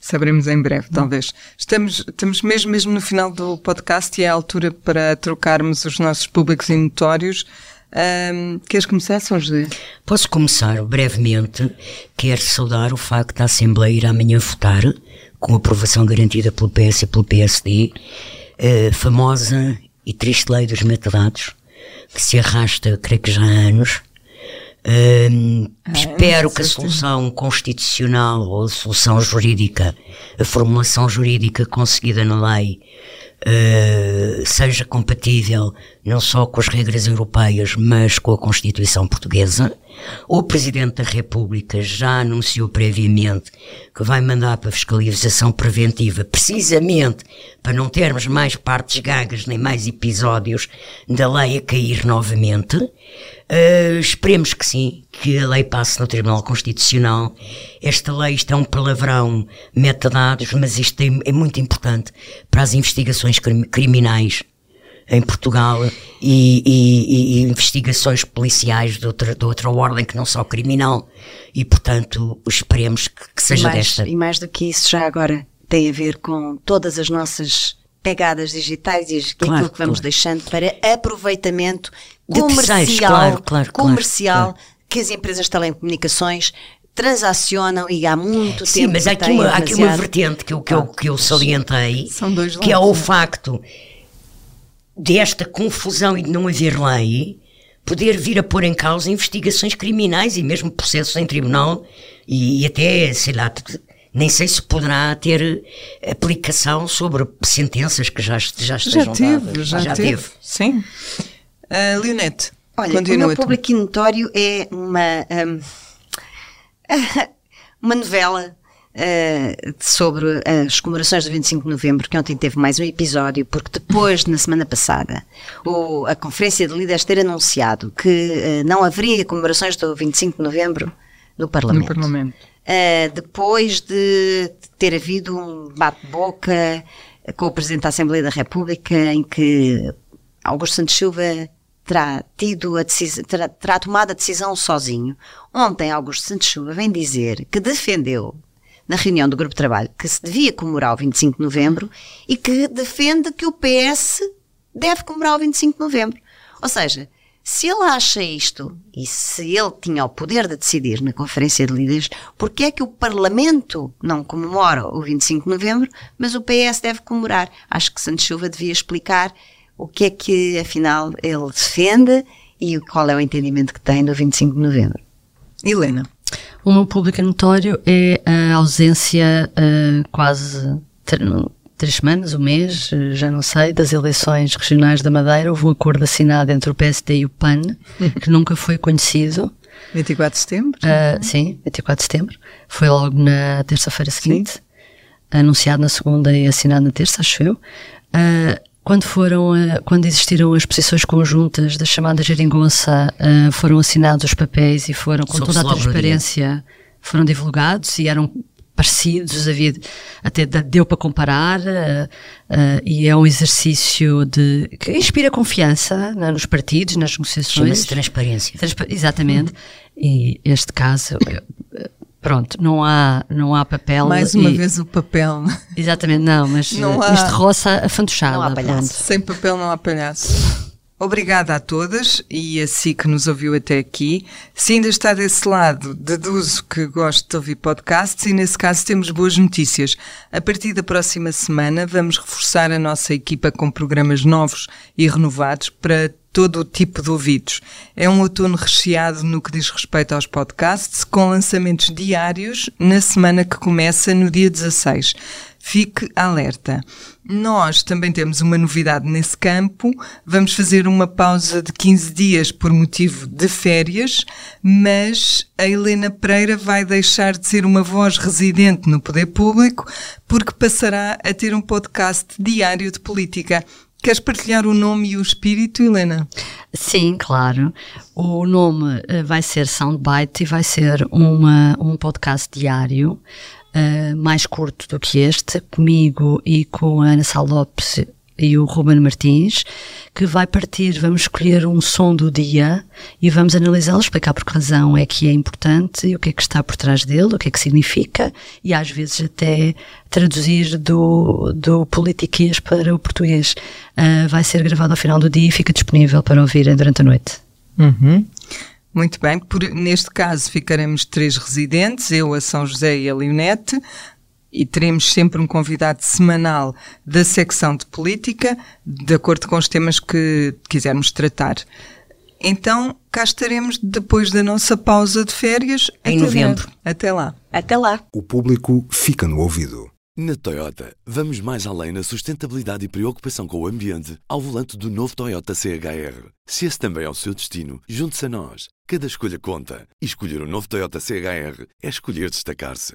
Saberemos em breve, talvez. Estamos, estamos mesmo, mesmo no final do podcast e é a altura para trocarmos os nossos públicos e notórios. Um, queres começar, São José? Posso começar brevemente. Quero saudar o facto da Assembleia ir amanhã votar, com aprovação garantida pelo PS e pelo PSD, a famosa e triste lei dos metadados, que se arrasta, creio que já há anos, ah, espero que a solução constitucional ou a solução jurídica, a formulação jurídica conseguida na lei, uh, seja compatível não só com as regras europeias, mas com a Constituição portuguesa. O Presidente da República já anunciou previamente que vai mandar para fiscalização preventiva, precisamente para não termos mais partes gagas nem mais episódios da lei a cair novamente. Uh, esperemos que sim, que a lei passe no Tribunal Constitucional. Esta lei, isto é um palavrão, metadados, mas isto é, é muito importante para as investigações criminais em Portugal e, e, e, investigações policiais de outra, de outra ordem que não só criminal e portanto esperemos que, que seja mais, desta. E mais do que isso já agora tem a ver com todas as nossas pegadas digitais e claro, aquilo que vamos claro. deixando para aproveitamento comercial, claro, claro, comercial que as empresas de telecomunicações transacionam e há muito Sim, tempo. Sim, mas há aqui, uma, há aqui uma vertente que eu, que, eu, que eu salientei, que é o facto desta confusão e de não haver lei poder vir a pôr em causa investigações criminais e mesmo processos em tribunal e, e até, sei lá, nem sei se poderá ter aplicação sobre sentenças que já, já estejam já teve, dadas. Já, já teve. teve. Sim. Uh, Leonete, Olha, continua o meu público notório é uma, um, uma novela uh, sobre as comemorações do 25 de novembro, que ontem teve mais um episódio, porque depois, na semana passada, o, a Conferência de Líderes ter anunciado que uh, não haveria comemorações do 25 de novembro no Parlamento. No Parlamento. Uh, depois de ter havido um bate-boca com o Presidente da Assembleia da República, em que Augusto Santos Silva terá tido a decisão, terá, terá tomado a decisão sozinho. Ontem, Augusto Santos Chuva vem dizer que defendeu na reunião do grupo de trabalho que se devia comemorar o 25 de novembro e que defende que o PS deve comemorar o 25 de novembro. Ou seja, se ele acha isto e se ele tinha o poder de decidir na Conferência de Líderes, porque é que o Parlamento não comemora o 25 de novembro, mas o PS deve comemorar? Acho que Santos Silva devia explicar o que é que, afinal, ele defende e qual é o entendimento que tem do 25 de novembro. Helena. O meu público notório é a ausência uh, quase três semanas, um mês, já não sei, das eleições regionais da Madeira. Houve um acordo assinado entre o PSD e o PAN, que nunca foi conhecido. 24 de setembro? Uh, sim, 24 de setembro. Foi logo na terça-feira seguinte, sim. anunciado na segunda e assinado na terça, acho eu. Uh, quando foram, quando existiram as posições conjuntas da chamada geringonça, foram assinados os papéis e foram com toda a transparência, foram divulgados e eram parecidos, havia, até deu para comparar, uh, uh, e é um exercício de, que inspira confiança né, nos partidos, nas negociações. Chama-se transparência. Transpa exatamente. E este caso, pronto, não há, não há papel. Mais uma e, vez o papel. Exatamente, não, mas não há, isto roça a fantochada. Não há palhaço. Sem papel não há palhaço. Obrigada a todas e a si que nos ouviu até aqui. Se ainda está desse lado, deduzo que gosto de ouvir podcasts e nesse caso temos boas notícias. A partir da próxima semana vamos reforçar a nossa equipa com programas novos e renovados para todo o tipo de ouvidos. É um outono recheado no que diz respeito aos podcasts, com lançamentos diários na semana que começa no dia 16. Fique alerta. Nós também temos uma novidade nesse campo. Vamos fazer uma pausa de 15 dias por motivo de férias, mas a Helena Pereira vai deixar de ser uma voz residente no poder público porque passará a ter um podcast diário de política. Queres partilhar o nome e o espírito, Helena? Sim, claro. O nome eh, vai ser Soundbite e vai ser uma, um podcast diário uh, mais curto do que este, comigo e com a Ana Sá Lopes e o Ruben Martins, que vai partir, vamos escolher um som do dia e vamos analisá-lo, explicar por que razão é que é importante e o que é que está por trás dele, o que é que significa e às vezes até traduzir do, do politiquês para o português. Uh, vai ser gravado ao final do dia e fica disponível para ouvirem durante a noite. Uhum. Muito bem, por, neste caso ficaremos três residentes, eu, a São José e a Leonete, e teremos sempre um convidado semanal da secção de política, de acordo com os temas que quisermos tratar. Então, cá estaremos depois da nossa pausa de férias. Em novembro. Breve. Até lá. Até lá. O público fica no ouvido. Na Toyota, vamos mais além na sustentabilidade e preocupação com o ambiente ao volante do novo Toyota CHR. Se esse também é o seu destino, junte-se a nós. Cada escolha conta. E escolher o um novo Toyota CHR é escolher destacar-se.